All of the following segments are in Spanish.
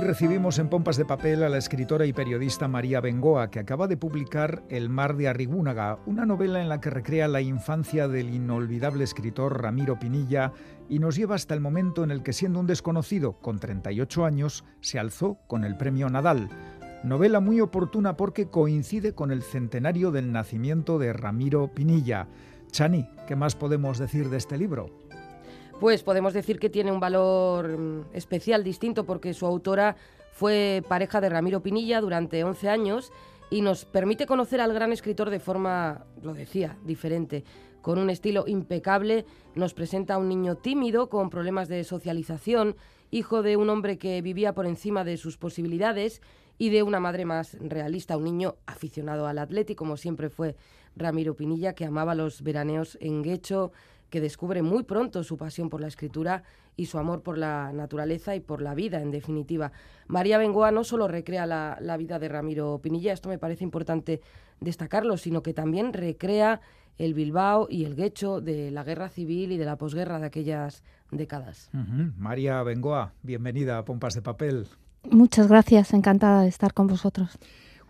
Recibimos en Pompas de Papel a la escritora y periodista María Bengoa, que acaba de publicar El mar de Arrigúnaga, una novela en la que recrea la infancia del inolvidable escritor Ramiro Pinilla y nos lleva hasta el momento en el que, siendo un desconocido, con 38 años, se alzó con el premio Nadal. Novela muy oportuna porque coincide con el centenario del nacimiento de Ramiro Pinilla. Chani, ¿qué más podemos decir de este libro? Pues podemos decir que tiene un valor mm, especial, distinto, porque su autora fue pareja de Ramiro Pinilla durante 11 años y nos permite conocer al gran escritor de forma, lo decía, diferente. Con un estilo impecable, nos presenta a un niño tímido con problemas de socialización, hijo de un hombre que vivía por encima de sus posibilidades y de una madre más realista, un niño aficionado al atlético, como siempre fue Ramiro Pinilla, que amaba los veraneos en Guecho, que descubre muy pronto su pasión por la escritura y su amor por la naturaleza y por la vida, en definitiva. María Bengoa no solo recrea la, vida de Ramiro Pinilla, esto me parece importante destacarlo, sino que también recrea el Bilbao y el Guecho de la guerra civil y de la posguerra de aquellas décadas. María Bengoa, bienvenida a Pompas de Papel. Muchas gracias, encantada de estar con vosotros.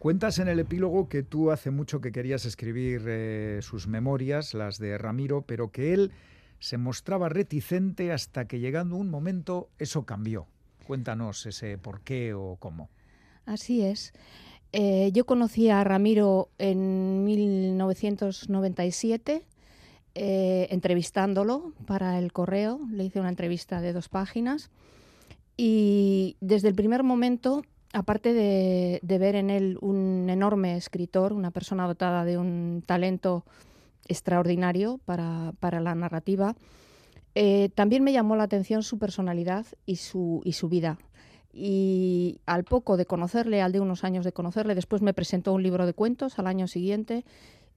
Cuentas en el epílogo que tú hace mucho que querías escribir eh, sus memorias, las de Ramiro, pero que él se mostraba reticente hasta que llegando un momento eso cambió. Cuéntanos ese por qué o cómo. Así es. Eh, yo conocí a Ramiro en 1997, eh, entrevistándolo para el correo. Le hice una entrevista de dos páginas. Y desde el primer momento aparte de, ver en él un enorme escritor, una persona dotada de un talento extraordinario para, la narrativa, eh, también me llamó la atención su personalidad y su, y su vida. Y al poco de conocerle, al de unos años de conocerle, después me presentó un libro de cuentos al año siguiente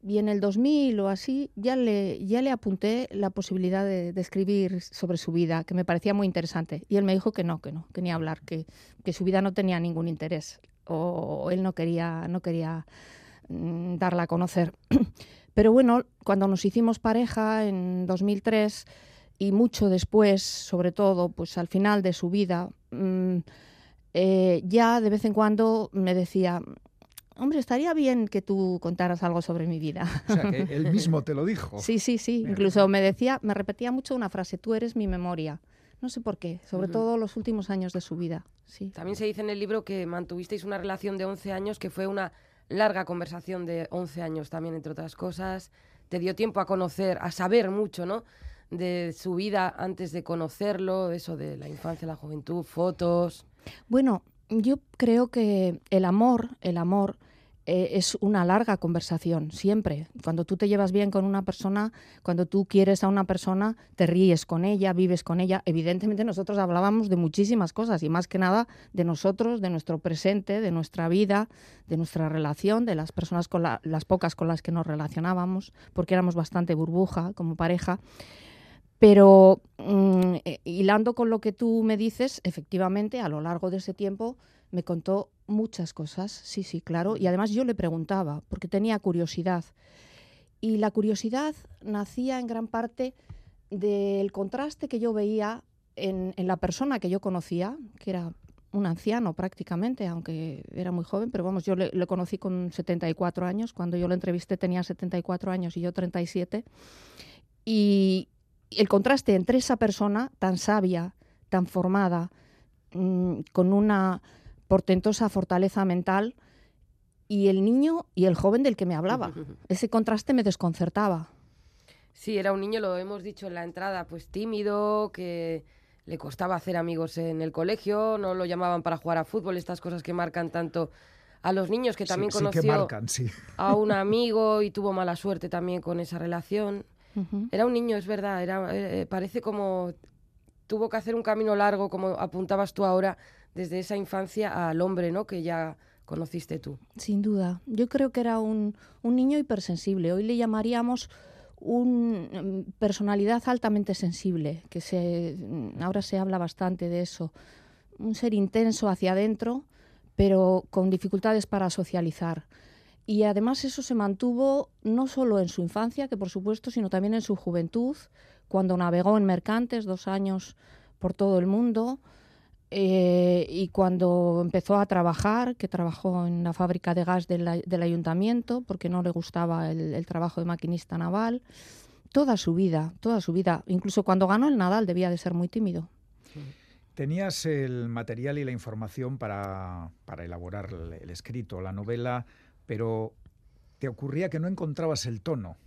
y en el 2000 o así ya le, ya le apunté la posibilidad de, escribir sobre su vida, que me parecía muy interesante. Y él me dijo que no, que no, que ni hablar, que, que su vida no tenía ningún interés o, él no quería, no quería mm, darla a conocer. Pero bueno, cuando nos hicimos pareja en 2003 y mucho después, sobre todo, pues al final de su vida, mm, eh, ya de vez en cuando me decía, hombre, estaría bien que tú contaras algo sobre mi vida. O sea, que él mismo te lo dijo. sí, sí, sí. Incluso me decía, me repetía mucho una frase, tú eres mi memoria. No sé por qué, sobre todo los últimos años de su vida. Sí. También se dice en el libro que mantuvisteis una relación de 11 años, que fue una larga conversación de 11 años también, entre otras cosas. Te dio tiempo a conocer, a saber mucho, ¿no? De su vida antes de conocerlo, eso de la infancia, la juventud, fotos. Bueno, yo creo que el amor, el amor eh, es una larga conversación, siempre. Cuando tú te llevas bien con una persona, cuando tú quieres a una persona, te ríes con ella, vives con ella. Evidentemente nosotros hablábamos de muchísimas cosas y más que nada de nosotros, de nuestro presente, de nuestra vida, de nuestra relación, de las personas con las pocas con las que nos relacionábamos, porque éramos bastante burbuja como pareja. Pero mm, eh, hilando con lo que tú me dices, efectivamente, a lo largo de ese tiempo me contó muchas cosas, sí, sí, claro. Y además yo le preguntaba, porque tenía curiosidad. Y la curiosidad nacía en gran parte del contraste que yo veía en, la persona que yo conocía, que era un anciano prácticamente, aunque era muy joven, pero vamos, yo le, le, conocí con 74 años, cuando yo lo entrevisté tenía 74 años y yo 37, y el contraste entre esa persona tan sabia, tan formada, mm, con una portentosa fortaleza mental y el niño y el joven del que me hablaba. Ese contraste me desconcertaba. Sí, era un niño, lo hemos dicho en la entrada, pues tímido, que le costaba hacer amigos en el colegio, no lo llamaban para jugar a fútbol, estas cosas que marcan tanto a los niños, que también conoció a un amigo y tuvo mala suerte también con esa relación. Era un niño, es verdad, era, eh, parece como tuvo que hacer un camino largo, como apuntabas tú ahora, desde esa infancia al hombre, ¿no? Que ya conociste tú. Sin duda. Yo creo que era un, niño hipersensible. Hoy le llamaríamos una mm, personalidad altamente sensible, que mm, ahora se habla bastante de eso. Un ser intenso hacia adentro, pero con dificultades para socializar. Y además eso se mantuvo no solo en su infancia, que por supuesto, sino también en su juventud, cuando navegó en mercantes dos años por todo el mundo, eh, y cuando empezó a trabajar, que trabajó en la fábrica de gas del, ayuntamiento, porque no le gustaba el, trabajo de maquinista naval, toda su vida, toda su vida, incluso cuando ganó el Nadal debía de ser muy tímido. Tenías el material y la información para, elaborar el, escrito, la novela, pero te ocurría que no encontrabas el tono.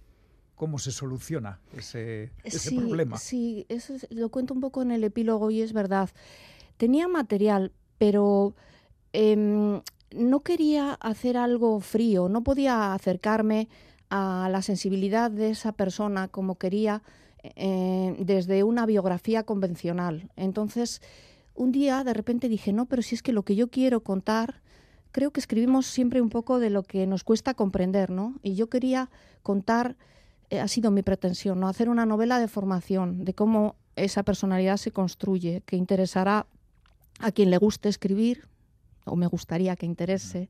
¿Cómo se soluciona ese, problema? Sí, eso lo cuento un poco en el epílogo y es verdad tenía material, pero em, no quería hacer algo frío, no podía acercarme a la sensibilidad de esa persona como quería eh, desde una biografía convencional. Entonces, un día de repente dije, no, pero si es que lo que yo quiero contar, creo que escribimos siempre un poco de lo que nos cuesta comprender, ¿no? Y yo quería contar, eh, ha sido mi pretensión, ¿no? Hacer una novela de formación, de cómo esa personalidad se construye, que interesará a quien le guste escribir, o me gustaría que interese,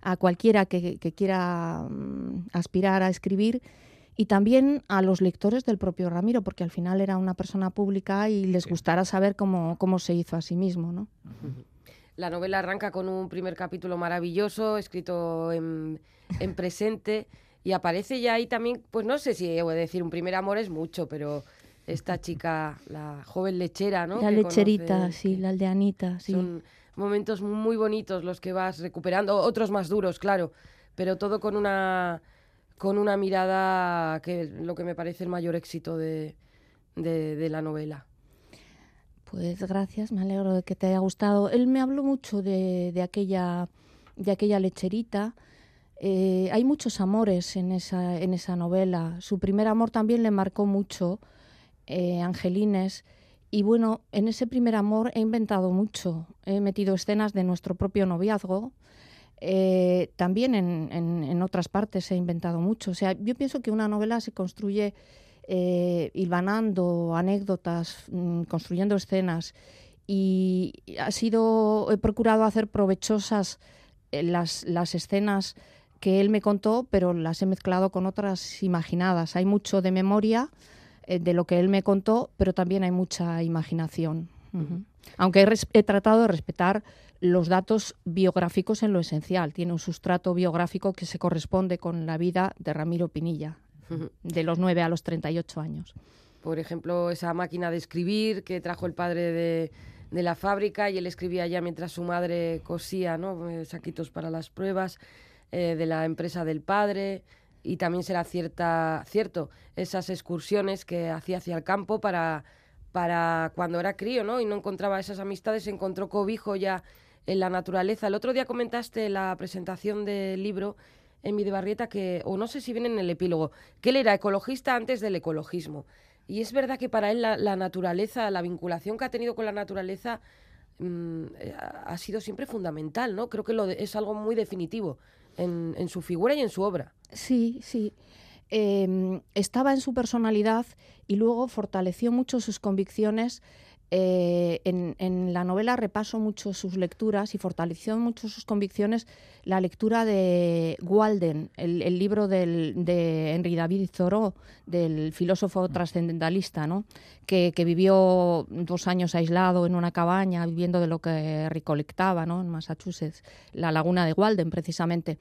a cualquiera que, quiera mm, aspirar a escribir, y también a los lectores del propio Ramiro, porque al final era una persona pública y les gustará saber cómo, cómo se hizo a sí mismo. ¿no? La novela arranca con un primer capítulo maravilloso, escrito en, en presente, y aparece ya ahí también, pues no sé si voy a decir un primer amor es mucho, pero esta chica, la joven lechera, ¿no? La lecherita, sí, la aldeanita, sí. Son momentos muy bonitos los que vas recuperando, otros más duros, claro, pero todo con una con una mirada que es lo que me parece el mayor éxito de, de, la novela. Pues gracias, me alegro de que te haya gustado. Él me habló mucho de, de aquella, de aquella lecherita. Eh, hay muchos amores en esa, en esa novela. Su primer amor también le marcó mucho eh, Angelines. Y bueno, en ese primer amor he inventado mucho. He metido escenas de nuestro propio noviazgo. Eh, también en, otras partes he inventado mucho. O sea, yo pienso que una novela se construye eh, hilvanando anécdotas, mm, construyendo escenas. Y ha sido, he procurado hacer provechosas eh, las, las escenas que él me contó, pero las he mezclado con otras imaginadas. Hay mucho de memoria eh, de lo que él me contó, pero también hay mucha imaginación. Aunque he, tratado de respetar los datos biográficos en lo esencial. Tiene un sustrato biográfico que se corresponde con la vida de Ramiro Pinilla, de los 9 a los 38 años. Por ejemplo, esa máquina de escribir que trajo el padre de, la fábrica y él escribía ya mientras su madre cosía ¿no? Eh, saquitos para las pruebas eh, de la empresa del padre y también será cierta, cierto esas excursiones que hacía hacia el campo para, para cuando era crío, ¿no? Y no encontraba esas amistades, encontró cobijo ya en la naturaleza. El otro día comentaste la presentación del libro en Videobarrieta que, o no sé si viene en el epílogo, que él era ecologista antes del ecologismo. Y es verdad que para él la, naturaleza, la vinculación que ha tenido con la naturaleza mm, eh, ha sido siempre fundamental, ¿no? Creo que lo es algo muy definitivo en, su figura y en su obra. Sí, sí. Em, estaba en su personalidad y luego fortaleció mucho sus convicciones. Eh, en, la novela repaso mucho sus lecturas y fortaleció mucho sus convicciones la lectura de Walden, el, libro de Henry David Thoreau, del filósofo mm. trascendentalista, ¿no? que, vivió dos años aislado en una cabaña viviendo de lo que recolectaba ¿no? en Massachusetts, la laguna de Walden precisamente.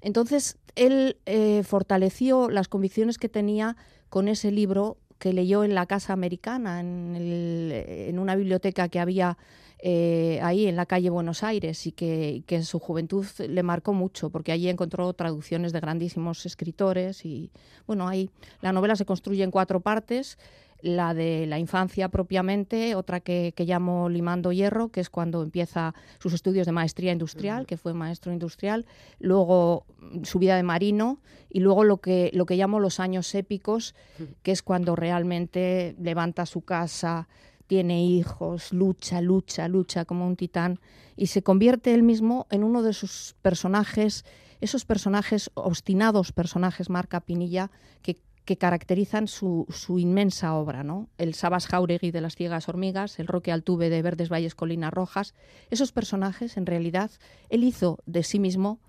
Entonces, él eh, fortaleció las convicciones que tenía con ese libro que leyó en la Casa Americana, en, una biblioteca que había eh, ahí en la calle Buenos Aires y que, que, en su juventud le marcó mucho, porque allí encontró traducciones de grandísimos escritores y bueno, ahí la novela se construye en cuatro partes la de la infancia propiamente, otra que, que, llamo Limando Hierro, que es cuando empieza sus estudios de maestría industrial, que fue maestro industrial, luego mm, su vida de marino y luego lo que, lo que llamo los años épicos, que es cuando realmente levanta su casa, tiene hijos, lucha, lucha, lucha como un titán y se convierte él mismo en uno de sus personajes, esos personajes obstinados, personajes marca Pinilla, que que caracterizan su, inmensa obra, ¿no? El Sabas Jauregui de las ciegas hormigas, el Roque Altuve de Verdes Valles Colinas Rojas. Esos personajes, en realidad, él hizo de sí mismo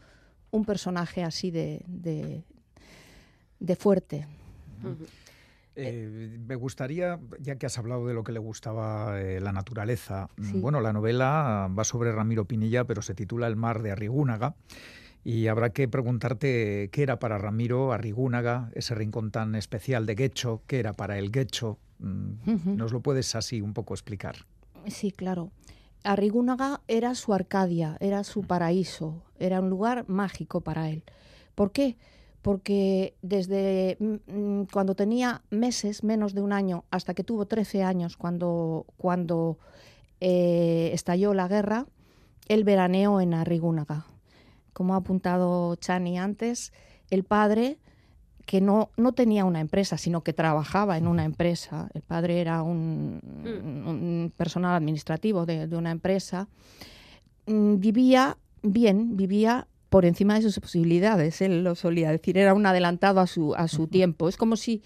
un personaje así de, de, fuerte. Eh, me gustaría, ya que has hablado de lo que le gustaba eh, la naturaleza, bueno, la novela va sobre Ramiro Pinilla, pero se titula El mar de Arrigúnaga. Y habrá que preguntarte qué era para Ramiro Arrigúnaga, ese rincón tan especial de Guecho, qué era para el Guecho. Mm, ¿Nos lo puedes así un poco explicar? Sí, claro. Arrigúnaga era su Arcadia, era su paraíso, era un lugar mágico para él. ¿Por qué? Porque desde mm, mm, cuando tenía meses, menos de un año, hasta que tuvo 13 años, cuando, cuando eh, estalló la guerra, él veraneó en Arrigúnaga. Como ha apuntado Chani antes, el padre que no, no tenía una empresa, sino que trabajaba en una empresa. El padre era un, mm. personal administrativo de, una empresa. Mm, vivía bien, vivía por encima de sus posibilidades, él lo solía decir, era un adelantado a su, a su tiempo. Es como si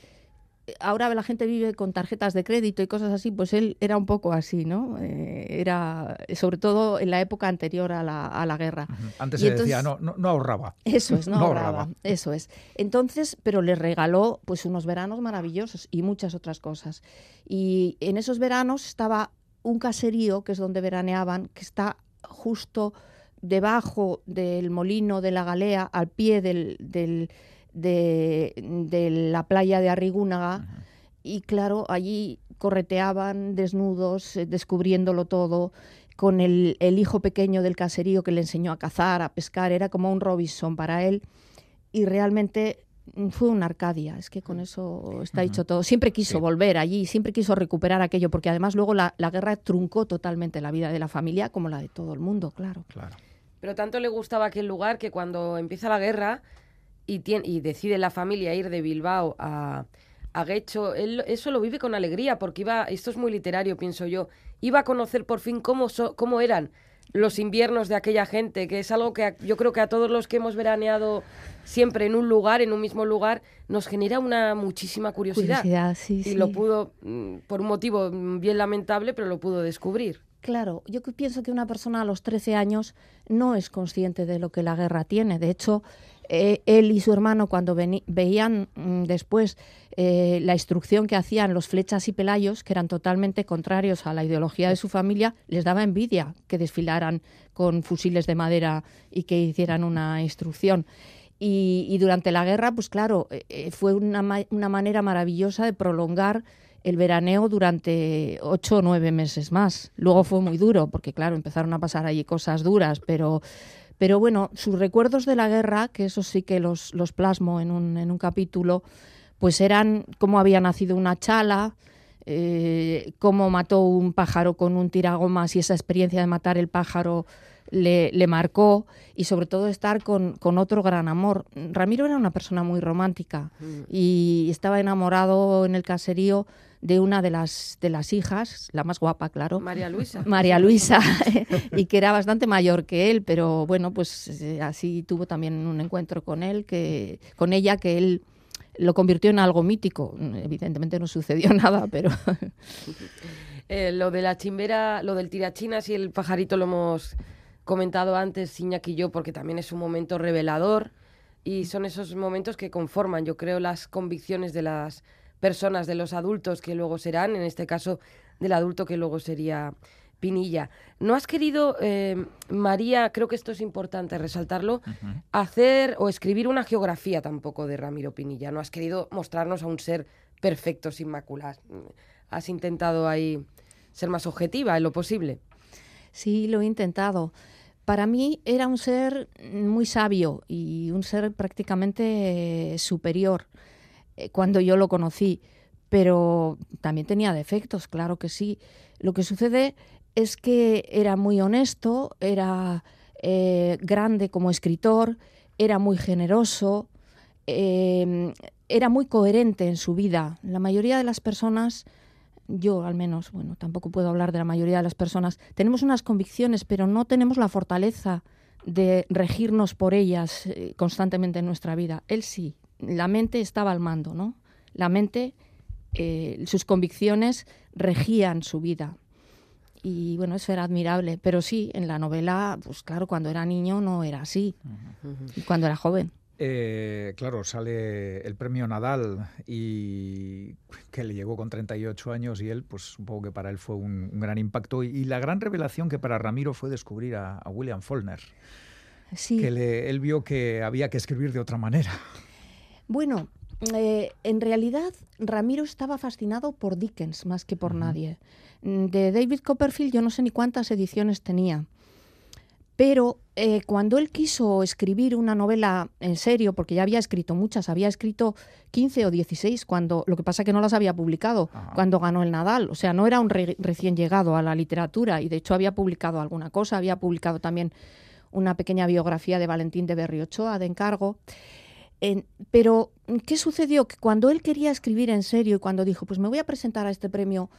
ahora la gente vive con tarjetas de crédito y cosas así, pues él era un poco así, ¿no? Eh, era, sobre todo en la época anterior a la, a la guerra. Antes se decía, no, no, ahorraba. Eso es, no, ahorraba, Eso es. Entonces, pero le regaló pues unos veranos maravillosos y muchas otras cosas. Y en esos veranos estaba un caserío, que es donde veraneaban, que está justo debajo del molino de la Galea, al pie del de, la playa de Arrigúnaga. Y claro, allí correteaban desnudos, eh, descubriéndolo todo, con el, hijo pequeño del caserío que le enseñó a cazar, a pescar, era como un Robinson para él. Y realmente mm, fue una Arcadia, es que con eso está dicho todo. Siempre quiso volver allí, siempre quiso recuperar aquello, porque además luego la, la, guerra truncó totalmente la vida de la familia, como la de todo el mundo, claro. claro. Pero tanto le gustaba aquel lugar que cuando empieza la guerra, y, decide la familia ir de Bilbao a, a Guecho, él eso lo vive con alegría porque iba, esto es muy literario, pienso yo, iba a conocer por fin cómo, cómo eran los inviernos de aquella gente, que es algo que yo creo que a todos los que hemos veraneado siempre en un lugar, en un mismo lugar, nos genera una muchísima curiosidad. y lo pudo, mm, por un motivo bien lamentable, pero lo pudo descubrir. Claro, yo pienso que una persona a los 13 años no es consciente de lo que la guerra tiene. De hecho, eh, él y su hermano cuando veían mm, después eh, la instrucción que hacían los flechas y pelayos, que eran totalmente contrarios a la ideología de su familia, les daba envidia que desfilaran con fusiles de madera y que hicieran una instrucción. Y, durante la guerra, pues claro, eh, fue una, una manera maravillosa de prolongar el veraneo durante ocho o nueve meses más. Luego fue muy duro, porque claro, empezaron a pasar allí cosas duras, pero pero bueno, sus recuerdos de la guerra, que eso sí que los, los plasmo en un, capítulo, pues eran cómo había nacido una chala, eh, cómo mató un pájaro con un tiragomas y esa experiencia de matar el pájaro le, le marcó y sobre todo estar con, con, otro gran amor. Ramiro era una persona muy romántica mm. y estaba enamorado en el caserío de una de las, de las hijas, la más guapa, claro. María Luisa. María Luisa, y que era bastante mayor que él, pero bueno, pues eh, así tuvo también un encuentro con él, que, con ella, que él lo convirtió en algo mítico. Evidentemente no sucedió nada, pero... Eh, lo de la chimbera, lo del tirachinas y el pajarito lo hemos comentado antes, Iñaki y yo, porque también es un momento revelador y son esos momentos que conforman, yo creo, las convicciones de las personas, de los adultos que luego serán, en este caso del adulto que luego sería Pinilla. ¿No has querido, eh, María, creo que esto es importante resaltarlo, hacer o escribir una geografía tampoco de Ramiro Pinilla? ¿No has querido mostrarnos a un ser perfecto, sin maculas? ¿Has intentado ahí ser más objetiva en lo posible? Sí, lo he intentado. Para mí era un ser muy sabio y un ser prácticamente superior. Eh, cuando yo lo conocí, pero también tenía defectos, claro que sí. Lo que sucede es que era muy honesto, era eh, grande como escritor, era muy generoso, em, era muy coherente en su vida. La mayoría de las personas, yo al menos, bueno, tampoco puedo hablar de la mayoría de las personas, tenemos unas convicciones, pero no tenemos la fortaleza de regirnos por ellas eh, constantemente en nuestra vida. Él sí, la mente estaba al mando, ¿no? La mente, eh, sus convicciones regían su vida. Y bueno, eso era admirable. Pero sí, en la novela, pues claro, cuando era niño no era así. Y cuando era joven. Eh, claro, sale el premio Nadal y que le llegó con 38 años y él, pues supongo que para él fue un, gran impacto y, la gran revelación que para Ramiro fue descubrir a, William Faulkner. Sí. Que él vio que había que escribir de otra manera. Bueno, eh, en realidad Ramiro estaba fascinado por Dickens más que por nadie. Mm, de David Copperfield yo no sé ni cuántas ediciones tenía. Pero eh, cuando él quiso escribir una novela en serio, porque ya había escrito muchas, había escrito 15 o 16, cuando, lo que pasa es que no las había publicado cuando ganó el Nadal. O sea, no era un recién llegado a la literatura y de hecho había publicado alguna cosa, había publicado también una pequeña biografía de Valentín de Berriochoa de encargo. pero, ¿qué sucedió? Que cuando él quería escribir en serio y cuando dijo, pues me voy a presentar a este premio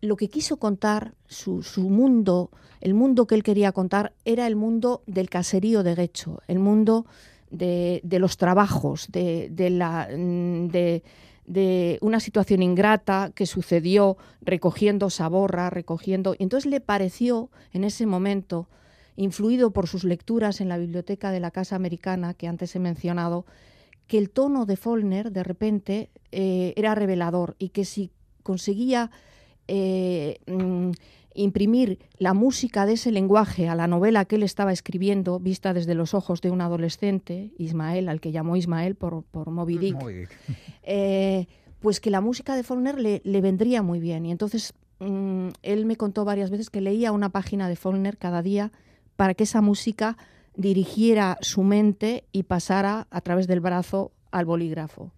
lo que quiso contar, su, mundo, el mundo que él quería contar, era el mundo del caserío de Guecho, el mundo de, los trabajos, de, la, mm, de, una situación ingrata que sucedió recogiendo saborra, recogiendo. Y entonces le pareció en ese momento, influido por sus lecturas en la biblioteca de la Casa Americana que antes he mencionado, que el tono de Follner de repente eh, era revelador y que si conseguía eh, mm, imprimir la música de ese lenguaje a la novela que él estaba escribiendo, vista desde los ojos de un adolescente, Ismael, al que llamó Ismael por, por Moby Dick, eh, pues que la música de Faulkner le, vendría muy bien. Y entonces mm, él me contó varias veces que leía una página de Faulkner cada día para que esa música dirigiera su mente y pasara a través del brazo al bolígrafo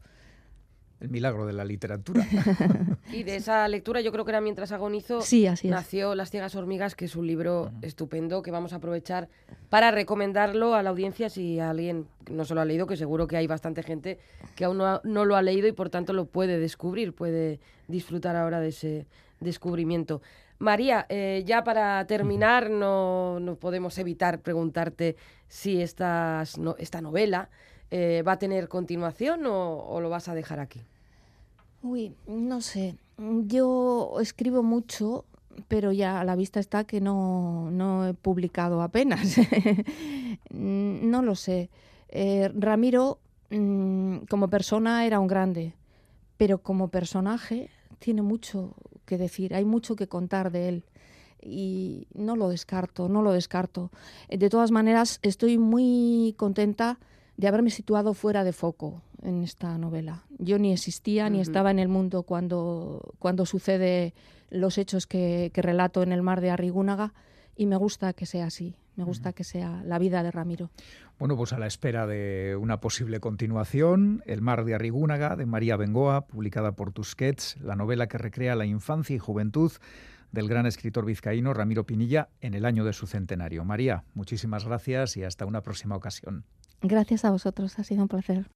el milagro de la literatura. y de esa lectura, yo creo que era mientras agonizo, nació Las ciegas hormigas, que es un libro estupendo que vamos a aprovechar para recomendarlo a la audiencia si alguien no se lo ha leído, que seguro que hay bastante gente que aún no, lo ha leído y por tanto lo puede descubrir, puede disfrutar ahora de ese descubrimiento. María, eh, ya para terminar, no, no, podemos evitar preguntarte si esta novela eh, ¿va a tener continuación o, lo vas a dejar aquí? Uy, no sé. Yo escribo mucho, pero ya a la vista está que no, he publicado apenas. no lo sé. Eh, Ramiro, mm, como persona, era un grande, pero como personaje tiene mucho que decir, hay mucho que contar de él y no lo descarto, no lo descarto. De todas maneras, estoy muy contenta de haberme situado fuera de foco en esta novela. Yo ni existía ni estaba en el mundo cuando, cuando sucede los hechos que, relato en el mar de Arrigúnaga y me gusta que sea así, me gusta que sea la vida de Ramiro. Bueno, pues a la espera de una posible continuación, El mar de Arrigúnaga, de María Bengoa, publicada por Tusquets, la novela que recrea la infancia y juventud del gran escritor vizcaíno Ramiro Pinilla en el año de su centenario. María, muchísimas gracias y hasta una próxima ocasión. Gracias a vosotros, ha sido un placer.